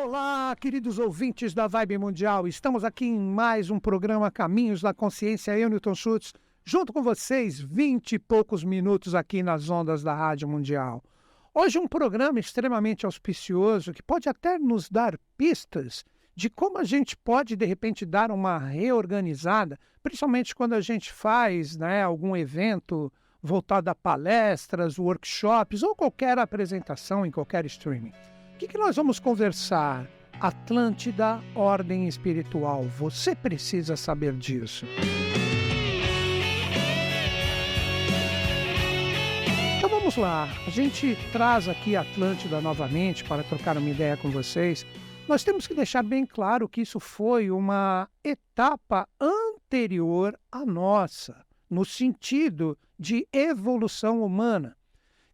Olá, queridos ouvintes da Vibe Mundial. Estamos aqui em mais um programa Caminhos da Consciência. Eu, Newton Schultz, junto com vocês, vinte e poucos minutos aqui nas ondas da Rádio Mundial. Hoje um programa extremamente auspicioso que pode até nos dar pistas de como a gente pode, de repente, dar uma reorganizada, principalmente quando a gente faz né, algum evento voltado a palestras, workshops ou qualquer apresentação em qualquer streaming. O que, que nós vamos conversar? Atlântida, ordem espiritual. Você precisa saber disso. Então vamos lá. A gente traz aqui Atlântida novamente para trocar uma ideia com vocês. Nós temos que deixar bem claro que isso foi uma etapa anterior à nossa, no sentido de evolução humana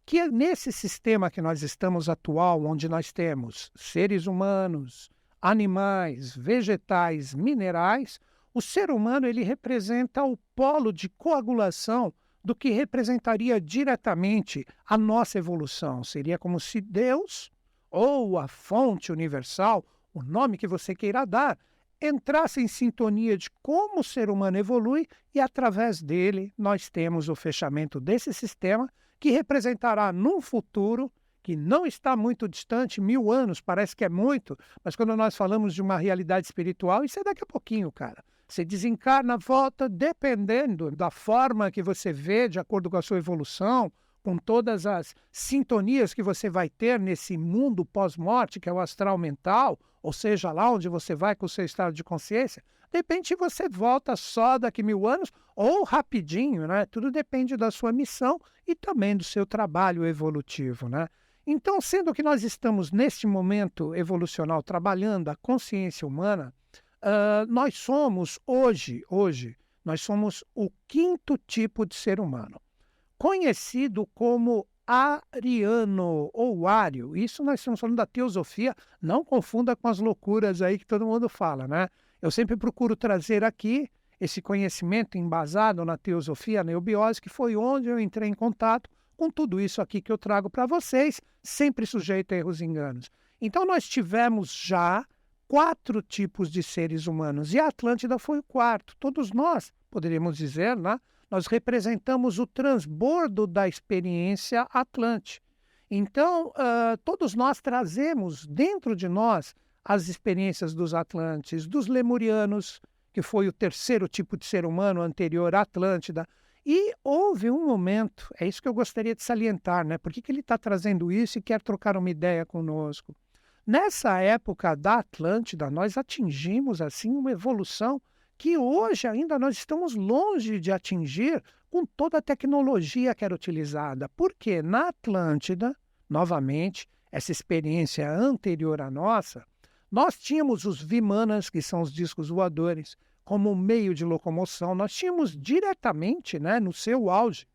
que é nesse sistema que nós estamos atual, onde nós temos seres humanos, animais, vegetais, minerais, o ser humano ele representa o polo de coagulação do que representaria diretamente a nossa evolução. Seria como se Deus ou a fonte universal, o nome que você queira dar, entrasse em sintonia de como o ser humano evolui e através dele nós temos o fechamento desse sistema que representará num futuro que não está muito distante, mil anos, parece que é muito, mas quando nós falamos de uma realidade espiritual, isso é daqui a pouquinho, cara. Você desencarna, volta, dependendo da forma que você vê, de acordo com a sua evolução, com todas as sintonias que você vai ter nesse mundo pós-morte, que é o astral mental, ou seja, lá onde você vai com o seu estado de consciência, de repente você volta só daqui mil anos ou rapidinho, né? Tudo depende da sua missão e também do seu trabalho evolutivo, né? Então, sendo que nós estamos neste momento evolucional trabalhando a consciência humana, uh, nós somos hoje, hoje, nós somos o quinto tipo de ser humano conhecido como ariano ou ário. Isso nós estamos falando da teosofia, não confunda com as loucuras aí que todo mundo fala, né? Eu sempre procuro trazer aqui esse conhecimento embasado na teosofia, na neubiose, que foi onde eu entrei em contato com tudo isso aqui que eu trago para vocês, sempre sujeito a erros e enganos. Então nós tivemos já quatro tipos de seres humanos e a Atlântida foi o quarto. Todos nós, poderíamos dizer, né? Nós representamos o transbordo da experiência Atlante. Então, uh, todos nós trazemos dentro de nós as experiências dos Atlantes, dos Lemurianos, que foi o terceiro tipo de ser humano anterior à Atlântida. E houve um momento, é isso que eu gostaria de salientar, né? Por que, que ele está trazendo isso e quer trocar uma ideia conosco? Nessa época da Atlântida, nós atingimos assim uma evolução que hoje ainda nós estamos longe de atingir com toda a tecnologia que era utilizada. Porque na Atlântida, novamente, essa experiência anterior à nossa, nós tínhamos os Vimanas, que são os discos voadores, como meio de locomoção. Nós tínhamos diretamente, né, no seu auge,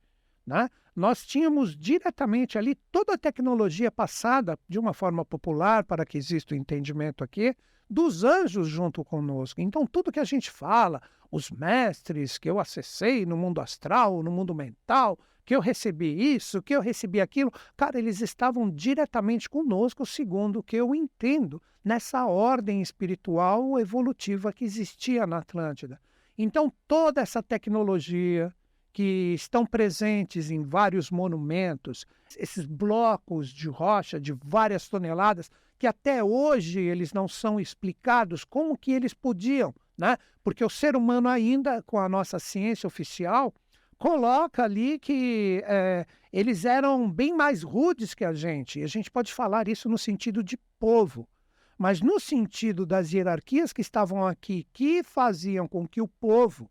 né, nós tínhamos diretamente ali toda a tecnologia passada de uma forma popular, para que exista o entendimento aqui, dos anjos junto conosco. Então, tudo que a gente fala, os mestres que eu acessei no mundo astral, no mundo mental, que eu recebi isso, que eu recebi aquilo, cara, eles estavam diretamente conosco, segundo o que eu entendo, nessa ordem espiritual evolutiva que existia na Atlântida. Então, toda essa tecnologia, que estão presentes em vários monumentos, esses blocos de rocha de várias toneladas, que até hoje eles não são explicados como que eles podiam, né? Porque o ser humano ainda, com a nossa ciência oficial, coloca ali que é, eles eram bem mais rudes que a gente. E a gente pode falar isso no sentido de povo. Mas no sentido das hierarquias que estavam aqui, que faziam com que o povo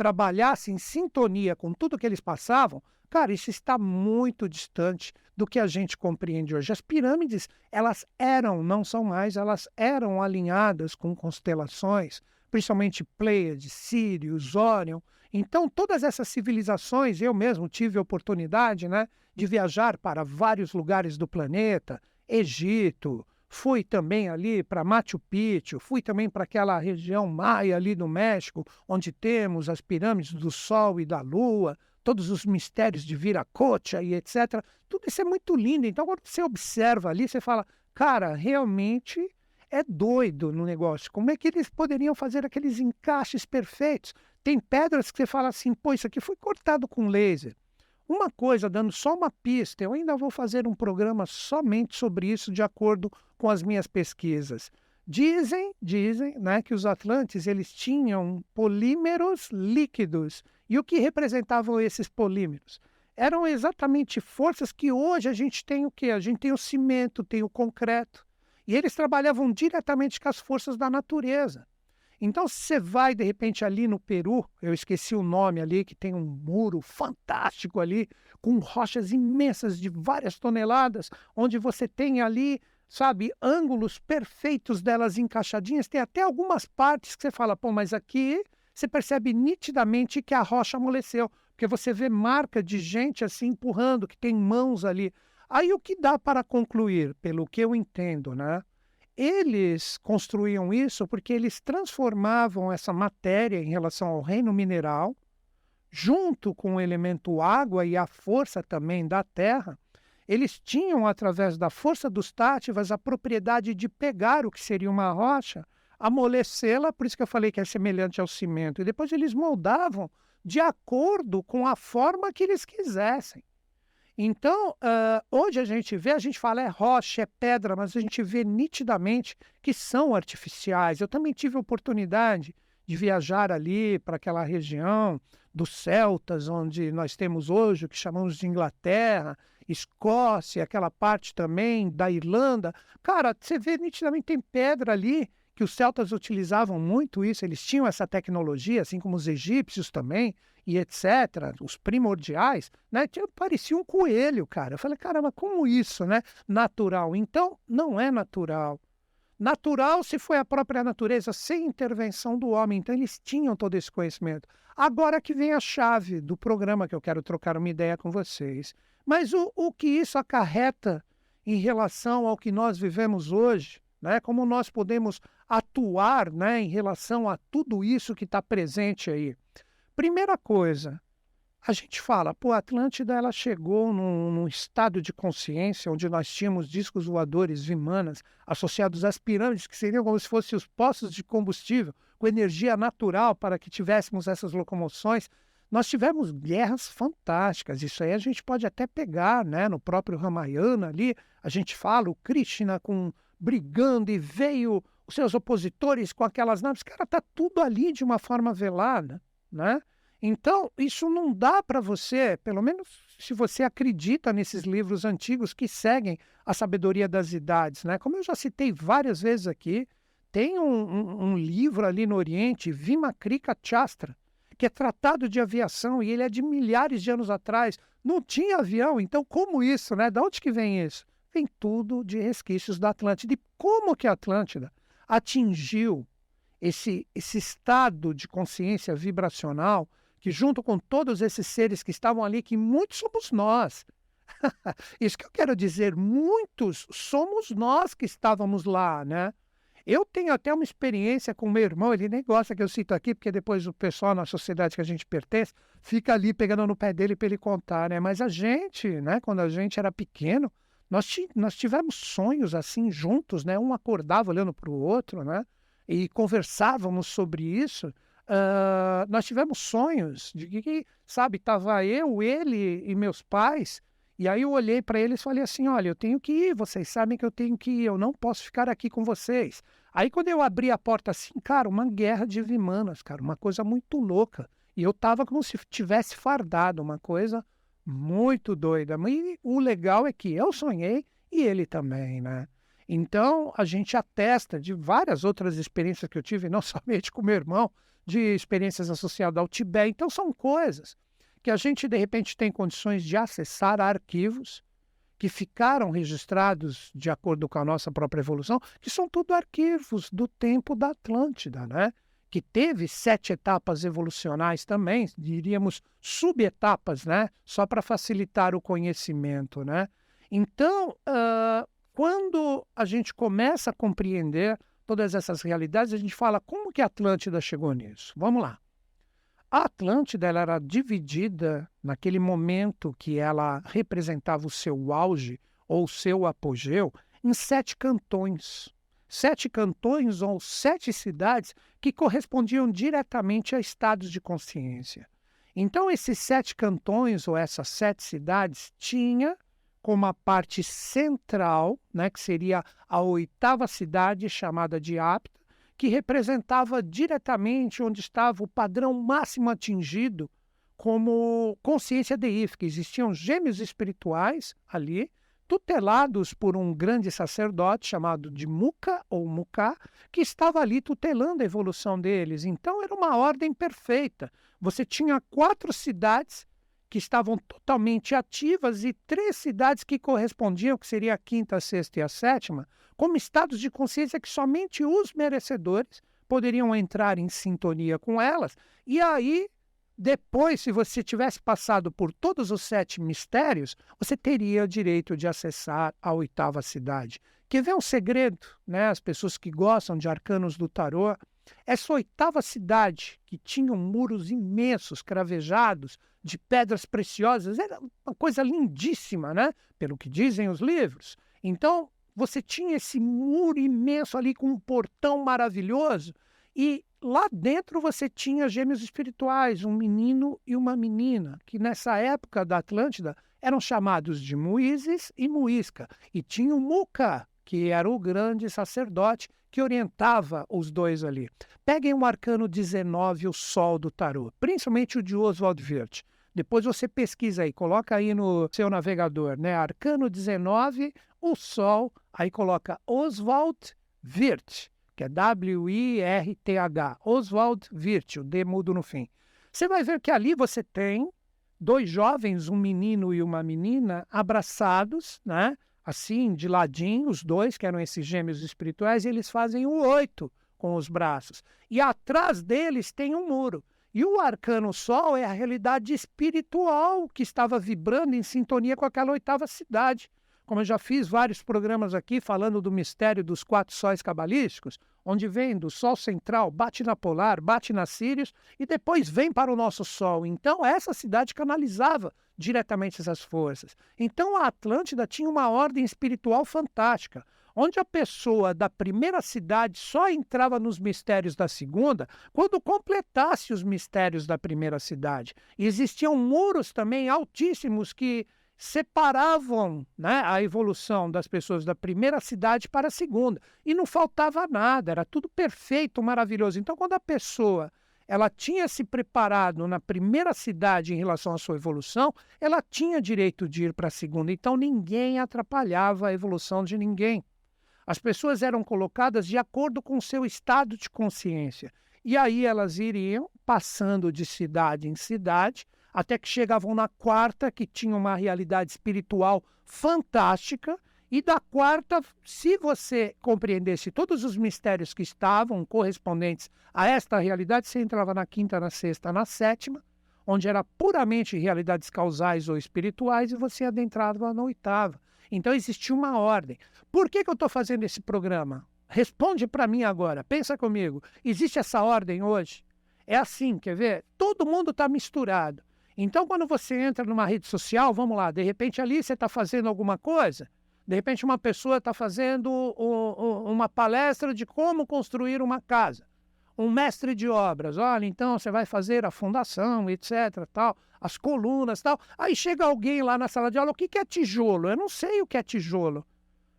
trabalhasse em sintonia com tudo que eles passavam, cara, isso está muito distante do que a gente compreende hoje. As pirâmides, elas eram, não são mais, elas eram alinhadas com constelações, principalmente Pleiades, Sirius, Orion. Então, todas essas civilizações, eu mesmo tive a oportunidade né, de viajar para vários lugares do planeta, Egito, Fui também ali para Machu Picchu, fui também para aquela região maia ali do México, onde temos as pirâmides do Sol e da Lua, todos os mistérios de Viracocha e etc. Tudo isso é muito lindo. Então, quando você observa ali, você fala, cara, realmente é doido no negócio. Como é que eles poderiam fazer aqueles encaixes perfeitos? Tem pedras que você fala assim, pô, isso aqui foi cortado com laser. Uma coisa, dando só uma pista, eu ainda vou fazer um programa somente sobre isso, de acordo com as minhas pesquisas. Dizem, dizem, né, que os Atlantes eles tinham polímeros líquidos. E o que representavam esses polímeros? Eram exatamente forças que hoje a gente tem o quê? A gente tem o cimento, tem o concreto. E eles trabalhavam diretamente com as forças da natureza. Então, se você vai, de repente, ali no Peru, eu esqueci o nome ali, que tem um muro fantástico ali, com rochas imensas de várias toneladas, onde você tem ali, sabe, ângulos perfeitos delas encaixadinhas. Tem até algumas partes que você fala, pô, mas aqui você percebe nitidamente que a rocha amoleceu, porque você vê marca de gente assim empurrando, que tem mãos ali. Aí o que dá para concluir, pelo que eu entendo, né? Eles construíam isso porque eles transformavam essa matéria em relação ao reino mineral, junto com o elemento água e a força também da terra, eles tinham, através da força dos tátivas, a propriedade de pegar o que seria uma rocha, amolecê-la, por isso que eu falei que é semelhante ao cimento, e depois eles moldavam de acordo com a forma que eles quisessem. Então, uh, hoje a gente vê, a gente fala é rocha, é pedra, mas a gente vê nitidamente que são artificiais. Eu também tive oportunidade de viajar ali para aquela região dos celtas, onde nós temos hoje o que chamamos de Inglaterra, Escócia, aquela parte também da Irlanda. Cara, você vê nitidamente tem pedra ali que os celtas utilizavam muito isso, eles tinham essa tecnologia, assim como os egípcios também, e etc., os primordiais, né? Parecia um coelho, cara. Eu falei, caramba, como isso, né? Natural. Então, não é natural. Natural se foi a própria natureza, sem intervenção do homem. Então, eles tinham todo esse conhecimento. Agora que vem a chave do programa que eu quero trocar uma ideia com vocês. Mas o, o que isso acarreta em relação ao que nós vivemos hoje, né? como nós podemos atuar né, em relação a tudo isso que está presente aí. Primeira coisa, a gente fala, pô, a Atlântida ela chegou num, num, estado de consciência onde nós tínhamos discos voadores vimanas associados às pirâmides, que seriam como se fossem os poços de combustível, com energia natural para que tivéssemos essas locomoções. Nós tivemos guerras fantásticas, isso aí a gente pode até pegar, né? No próprio Ramayana ali, a gente fala o Krishna com, brigando e veio os seus opositores com aquelas naves, cara, tá tudo ali de uma forma velada, né? Então, isso não dá para você, pelo menos se você acredita nesses livros antigos que seguem a sabedoria das idades, né? Como eu já citei várias vezes aqui, tem um, um, um livro ali no Oriente, Vimakrika Chastra, que é tratado de aviação e ele é de milhares de anos atrás. Não tinha avião, então como isso, né? Da onde que vem isso? Vem tudo de resquícios da Atlântida. E como que a Atlântida atingiu esse, esse estado de consciência vibracional que junto com todos esses seres que estavam ali, que muitos somos nós. Isso que eu quero dizer, muitos somos nós que estávamos lá, né? Eu tenho até uma experiência com meu irmão, ele nem gosta que eu cito aqui, porque depois o pessoal na sociedade que a gente pertence fica ali pegando no pé dele para ele contar, né? Mas a gente, né, quando a gente era pequeno, nós, nós tivemos sonhos assim juntos, né? Um acordava olhando para o outro, né? E conversávamos sobre isso. Uh, nós tivemos sonhos de que, sabe, estava eu, ele e meus pais, e aí eu olhei para eles e falei assim: olha, eu tenho que ir, vocês sabem que eu tenho que ir, eu não posso ficar aqui com vocês. Aí quando eu abri a porta assim, cara, uma guerra de vimanas, cara, uma coisa muito louca. E eu tava como se tivesse fardado, uma coisa muito doida. E o legal é que eu sonhei e ele também, né? Então a gente atesta de várias outras experiências que eu tive, não somente com meu irmão, de experiências associadas ao Tibete. Então, são coisas que a gente, de repente, tem condições de acessar arquivos que ficaram registrados de acordo com a nossa própria evolução, que são tudo arquivos do tempo da Atlântida, né? Que teve sete etapas evolucionais também, diríamos subetapas, né? só para facilitar o conhecimento. Né? Então, uh, quando a gente começa a compreender todas essas realidades, a gente fala como que a Atlântida chegou nisso. Vamos lá. A Atlântida ela era dividida naquele momento que ela representava o seu auge ou o seu apogeu em sete cantões. Sete cantões ou sete cidades que correspondiam diretamente a estados de consciência. Então, esses sete cantões ou essas sete cidades tinha como a parte central, né, que seria a oitava cidade chamada de Apta, que representava diretamente onde estava o padrão máximo atingido como consciência deífica. Existiam gêmeos espirituais ali, tutelados por um grande sacerdote chamado de Muka ou Muká, que estava ali tutelando a evolução deles. Então era uma ordem perfeita. Você tinha quatro cidades que estavam totalmente ativas e três cidades que correspondiam, que seria a quinta, a sexta e a sétima, como estados de consciência que somente os merecedores poderiam entrar em sintonia com elas. E aí, depois, se você tivesse passado por todos os sete mistérios, você teria o direito de acessar a oitava cidade. Quer ver um segredo, né? As pessoas que gostam de arcanos do tarô, essa oitava cidade, que tinha muros imensos, cravejados, de pedras preciosas, era uma coisa lindíssima, né? Pelo que dizem os livros. Então, você tinha esse muro imenso ali com um portão maravilhoso e lá dentro você tinha gêmeos espirituais, um menino e uma menina, que nessa época da Atlântida eram chamados de Muízes e Muisca. E tinha o Muca, que era o grande sacerdote que orientava os dois ali. Peguem o arcano 19, o Sol do Tarô, principalmente o de Oswald Wirth. Depois você pesquisa aí, coloca aí no seu navegador, né? Arcano 19, o Sol, aí coloca Oswald Wirth, que é W-I-R-T-H, Oswald Wirth, o D mudo no fim. Você vai ver que ali você tem dois jovens, um menino e uma menina, abraçados, né? assim, de ladinho, os dois, que eram esses gêmeos espirituais, e eles fazem o oito com os braços. E atrás deles tem um muro. E o arcano sol é a realidade espiritual que estava vibrando em sintonia com aquela oitava cidade. Como eu já fiz vários programas aqui falando do mistério dos quatro sóis cabalísticos, onde vem do Sol central, bate na polar, bate na Sirius e depois vem para o nosso Sol. Então, essa cidade canalizava diretamente essas forças. Então, a Atlântida tinha uma ordem espiritual fantástica onde a pessoa da primeira cidade só entrava nos mistérios da segunda quando completasse os mistérios da primeira cidade. E existiam muros também altíssimos que separavam né, a evolução das pessoas da primeira cidade para a segunda. E não faltava nada, era tudo perfeito, maravilhoso. Então, quando a pessoa ela tinha se preparado na primeira cidade em relação à sua evolução, ela tinha direito de ir para a segunda. Então, ninguém atrapalhava a evolução de ninguém. As pessoas eram colocadas de acordo com o seu estado de consciência. E aí elas iriam passando de cidade em cidade, até que chegavam na quarta, que tinha uma realidade espiritual fantástica. E da quarta, se você compreendesse todos os mistérios que estavam correspondentes a esta realidade, você entrava na quinta, na sexta, na sétima, onde era puramente realidades causais ou espirituais, e você adentrava na oitava. Então existia uma ordem. Por que, que eu estou fazendo esse programa? Responde para mim agora, pensa comigo. Existe essa ordem hoje? É assim, quer ver? Todo mundo está misturado. Então, quando você entra numa rede social, vamos lá, de repente ali você está fazendo alguma coisa, de repente uma pessoa está fazendo uma palestra de como construir uma casa um mestre de obras, olha, então você vai fazer a fundação, etc, tal, as colunas, tal. Aí chega alguém lá na sala de aula, o que é tijolo? Eu não sei o que é tijolo.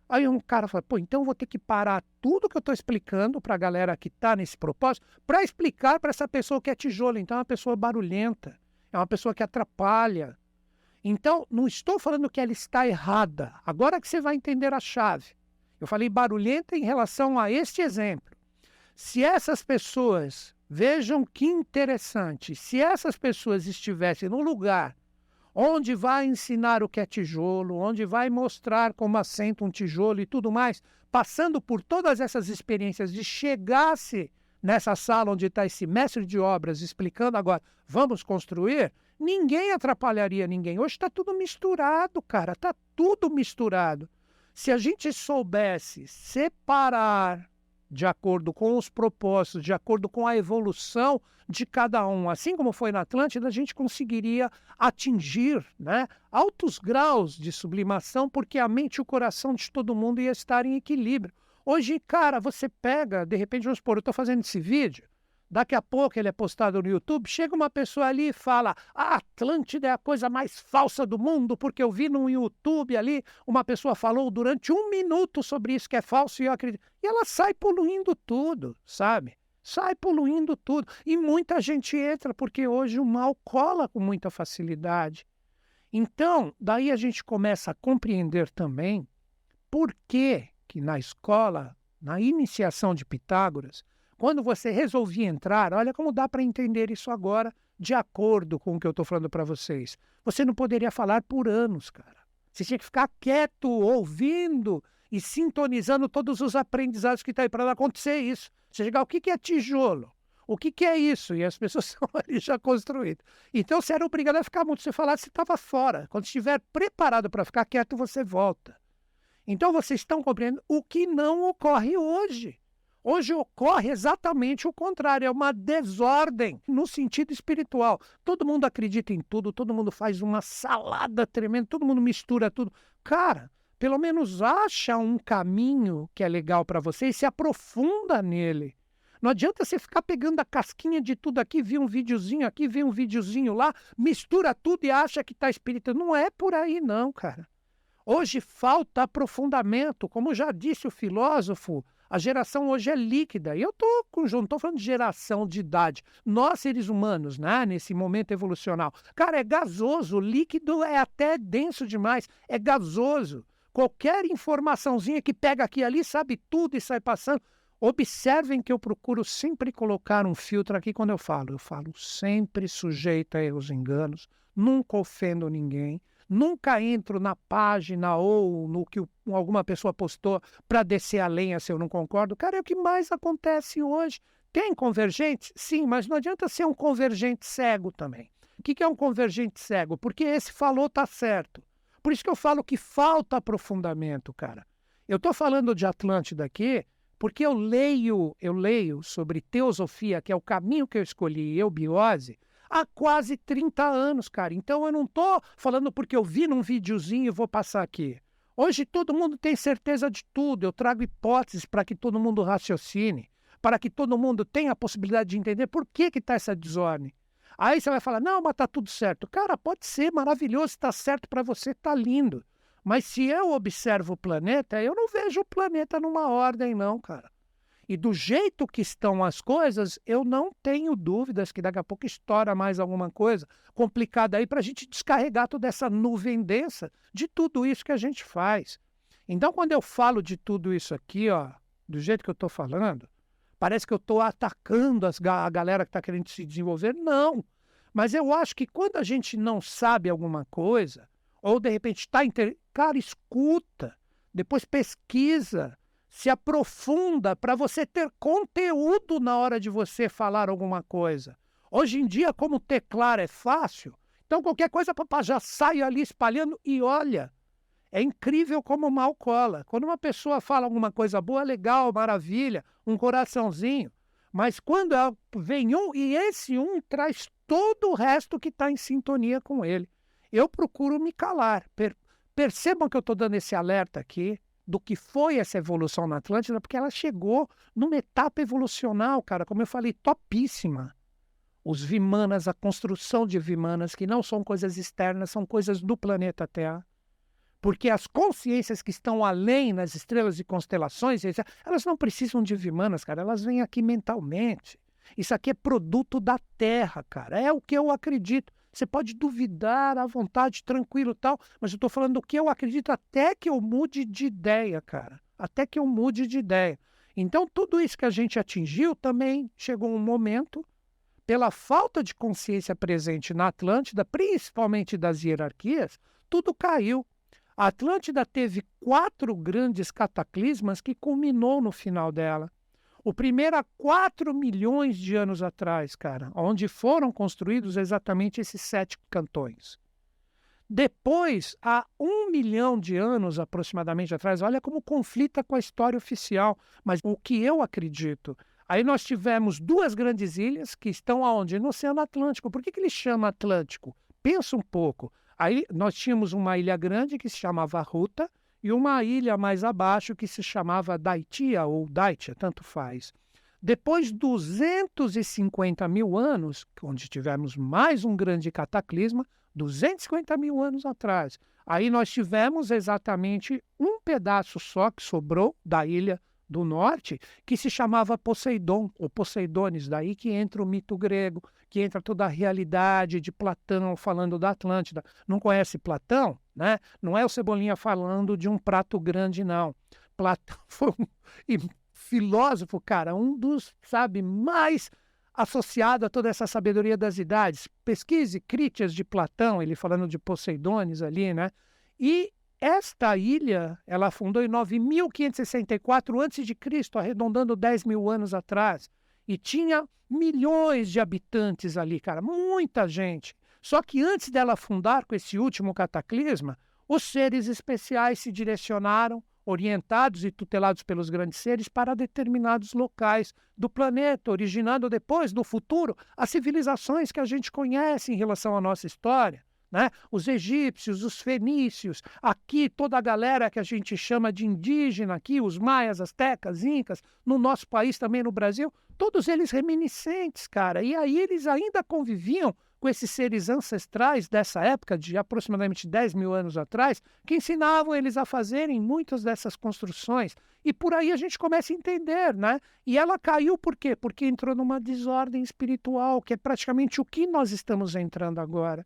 Aí um cara fala, pô, então vou ter que parar tudo que eu estou explicando para a galera que está nesse propósito, para explicar para essa pessoa o que é tijolo. Então é uma pessoa barulhenta, é uma pessoa que atrapalha. Então, não estou falando que ela está errada. Agora que você vai entender a chave. Eu falei barulhenta em relação a este exemplo. Se essas pessoas, vejam que interessante, se essas pessoas estivessem no lugar onde vai ensinar o que é tijolo, onde vai mostrar como assenta um tijolo e tudo mais, passando por todas essas experiências de chegasse nessa sala onde está esse mestre de obras explicando agora, vamos construir, ninguém atrapalharia ninguém. Hoje está tudo misturado, cara, está tudo misturado. Se a gente soubesse separar de acordo com os propósitos, de acordo com a evolução de cada um. Assim como foi na Atlântida, a gente conseguiria atingir né, altos graus de sublimação, porque a mente e o coração de todo mundo ia estar em equilíbrio. Hoje, cara, você pega, de repente, vamos supor, eu estou fazendo esse vídeo, daqui a pouco ele é postado no YouTube, chega uma pessoa ali e fala: a Atlântida é a coisa mais falsa do mundo, porque eu vi no YouTube ali, uma pessoa falou durante um minuto sobre isso que é falso e eu acredito. E ela sai poluindo tudo, sabe? Sai poluindo tudo. E muita gente entra, porque hoje o mal cola com muita facilidade. Então, daí a gente começa a compreender também por que, que na escola, na iniciação de Pitágoras, quando você resolvia entrar, olha como dá para entender isso agora, de acordo com o que eu estou falando para vocês. Você não poderia falar por anos, cara. Você tinha que ficar quieto, ouvindo e sintonizando todos os aprendizados que está aí para acontecer isso. Você chegar, o que, que é tijolo? O que, que é isso? E as pessoas estão ali já construídas. Então você era obrigado a ficar muito. Você falasse, você estava fora. Quando estiver preparado para ficar quieto, você volta. Então vocês estão compreendendo o que não ocorre hoje. Hoje ocorre exatamente o contrário, é uma desordem no sentido espiritual. Todo mundo acredita em tudo, todo mundo faz uma salada tremenda, todo mundo mistura tudo. Cara, pelo menos acha um caminho que é legal para você e se aprofunda nele. Não adianta você ficar pegando a casquinha de tudo aqui, vir um videozinho aqui, vir um videozinho lá, mistura tudo e acha que está espírita. Não é por aí, não, cara. Hoje falta aprofundamento. Como já disse o filósofo, a geração hoje é líquida. E eu estou com estou falando de geração de idade. Nós, seres humanos, né, nesse momento evolucional. Cara, é gasoso. Líquido é até denso demais. É gasoso. Qualquer informaçãozinha que pega aqui e ali, sabe tudo e sai passando. Observem que eu procuro sempre colocar um filtro aqui quando eu falo. Eu falo sempre sujeito a erros e enganos, nunca ofendo ninguém, nunca entro na página ou no que alguma pessoa postou para descer a lenha se eu não concordo. Cara, é o que mais acontece hoje. Tem convergente? Sim, mas não adianta ser um convergente cego também. O que é um convergente cego? Porque esse falou tá certo. Por isso que eu falo que falta aprofundamento, cara. Eu estou falando de Atlântida aqui porque eu leio, eu leio sobre teosofia, que é o caminho que eu escolhi, eubiose, há quase 30 anos, cara. Então eu não estou falando porque eu vi num videozinho e vou passar aqui. Hoje todo mundo tem certeza de tudo. Eu trago hipóteses para que todo mundo raciocine, para que todo mundo tenha a possibilidade de entender por que está essa desordem. Aí você vai falar, não, mas está tudo certo. Cara, pode ser maravilhoso, está certo para você, está lindo. Mas se eu observo o planeta, eu não vejo o planeta numa ordem, não, cara. E do jeito que estão as coisas, eu não tenho dúvidas que daqui a pouco estoura mais alguma coisa complicada aí para a gente descarregar toda essa nuvem densa de tudo isso que a gente faz. Então, quando eu falo de tudo isso aqui, ó, do jeito que eu estou falando, parece que eu estou atacando as, a galera que está querendo se desenvolver. Não. Mas eu acho que quando a gente não sabe alguma coisa, ou de repente está. Inter... Cara, escuta, depois pesquisa, se aprofunda para você ter conteúdo na hora de você falar alguma coisa. Hoje em dia, como teclar é fácil, então qualquer coisa papá já sai ali espalhando e olha. É incrível como mal cola. Quando uma pessoa fala alguma coisa boa, legal, maravilha, um coraçãozinho. Mas quando vem um e esse um traz todo o resto que está em sintonia com ele eu procuro me calar. Per percebam que eu estou dando esse alerta aqui do que foi essa evolução na Atlântida, porque ela chegou numa etapa evolucional, cara, como eu falei, topíssima. Os Vimanas, a construção de Vimanas, que não são coisas externas, são coisas do planeta Terra. Porque as consciências que estão além nas estrelas e constelações, elas não precisam de Vimanas, cara, elas vêm aqui mentalmente. Isso aqui é produto da Terra, cara. É o que eu acredito. Você pode duvidar à vontade, tranquilo tal, mas eu estou falando do que eu acredito até que eu mude de ideia, cara. Até que eu mude de ideia. Então, tudo isso que a gente atingiu também chegou um momento, pela falta de consciência presente na Atlântida, principalmente das hierarquias, tudo caiu. A Atlântida teve quatro grandes cataclismas que culminou no final dela. O primeiro há 4 milhões de anos atrás, cara, onde foram construídos exatamente esses sete cantões. Depois, há um milhão de anos aproximadamente atrás, olha como conflita com a história oficial, mas o que eu acredito. Aí nós tivemos duas grandes ilhas que estão aonde? No Oceano Atlântico. Por que, que ele chama Atlântico? Pensa um pouco. Aí nós tínhamos uma ilha grande que se chamava Ruta, e uma ilha mais abaixo que se chamava Daitia ou Daitia, tanto faz. Depois de 250 mil anos, onde tivemos mais um grande cataclisma, 250 mil anos atrás, aí nós tivemos exatamente um pedaço só que sobrou da ilha do norte, que se chamava Poseidon, ou Poseidones, daí que entra o mito grego, que entra toda a realidade de Platão falando da Atlântida. Não conhece Platão? Né? Não é o Cebolinha falando de um prato grande, não. Platão foi um filósofo, cara, um dos, sabe, mais associado a toda essa sabedoria das idades. Pesquise Críticas de Platão, ele falando de Poseidones ali, né? E esta ilha, ela fundou em 9564 a.C., arredondando 10 mil anos atrás. E tinha milhões de habitantes ali, cara, muita gente. Só que antes dela fundar com esse último cataclisma, os seres especiais se direcionaram orientados e tutelados pelos grandes seres para determinados locais do planeta, originando depois, no futuro, as civilizações que a gente conhece em relação à nossa história. Né? Os egípcios, os fenícios, aqui toda a galera que a gente chama de indígena, aqui os maias, astecas, incas, no nosso país também no Brasil, todos eles reminiscentes, cara. E aí eles ainda conviviam com esses seres ancestrais dessa época, de aproximadamente 10 mil anos atrás, que ensinavam eles a fazerem muitas dessas construções. E por aí a gente começa a entender, né? E ela caiu por quê? Porque entrou numa desordem espiritual, que é praticamente o que nós estamos entrando agora.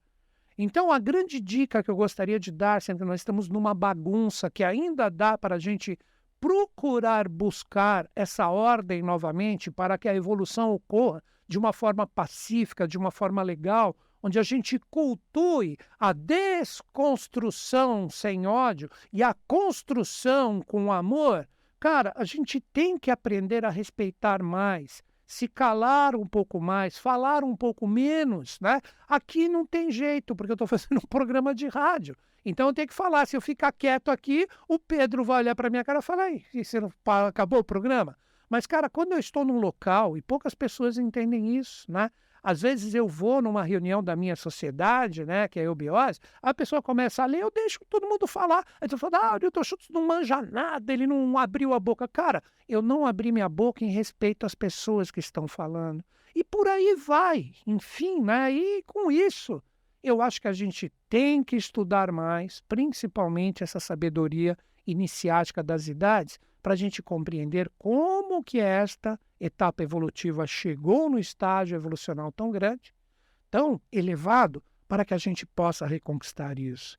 Então, a grande dica que eu gostaria de dar, sempre nós estamos numa bagunça que ainda dá para a gente procurar buscar essa ordem novamente para que a evolução ocorra de uma forma pacífica, de uma forma legal, onde a gente cultue a desconstrução sem ódio e a construção com amor, cara, a gente tem que aprender a respeitar mais, se calar um pouco mais, falar um pouco menos, né? Aqui não tem jeito, porque eu estou fazendo um programa de rádio. Então eu tenho que falar. Se eu ficar quieto aqui, o Pedro vai olhar para minha cara e falar: e você não acabou o programa? Mas, cara, quando eu estou num local, e poucas pessoas entendem isso, né? Às vezes eu vou numa reunião da minha sociedade, né, que é a eubiose, a pessoa começa a ler, eu deixo todo mundo falar. Aí tu fala, ah, o Newton Schultz não manja nada, ele não abriu a boca. Cara, eu não abri minha boca em respeito às pessoas que estão falando. E por aí vai. Enfim, né? E com isso, eu acho que a gente tem que estudar mais, principalmente essa sabedoria iniciática das idades, para a gente compreender como que esta etapa evolutiva chegou no estágio evolucional tão grande, tão elevado, para que a gente possa reconquistar isso.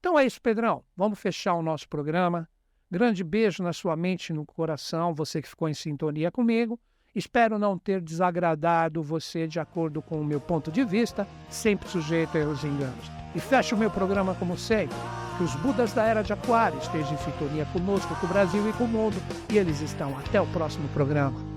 Então é isso, Pedrão. Vamos fechar o nosso programa. Grande beijo na sua mente e no coração, você que ficou em sintonia comigo. Espero não ter desagradado você de acordo com o meu ponto de vista, sempre sujeito a erros e enganos. E fecho o meu programa como sempre que os Budas da Era de Aquário estejam em sintonia conosco, com o Brasil e com o mundo. E eles estão. Até o próximo programa.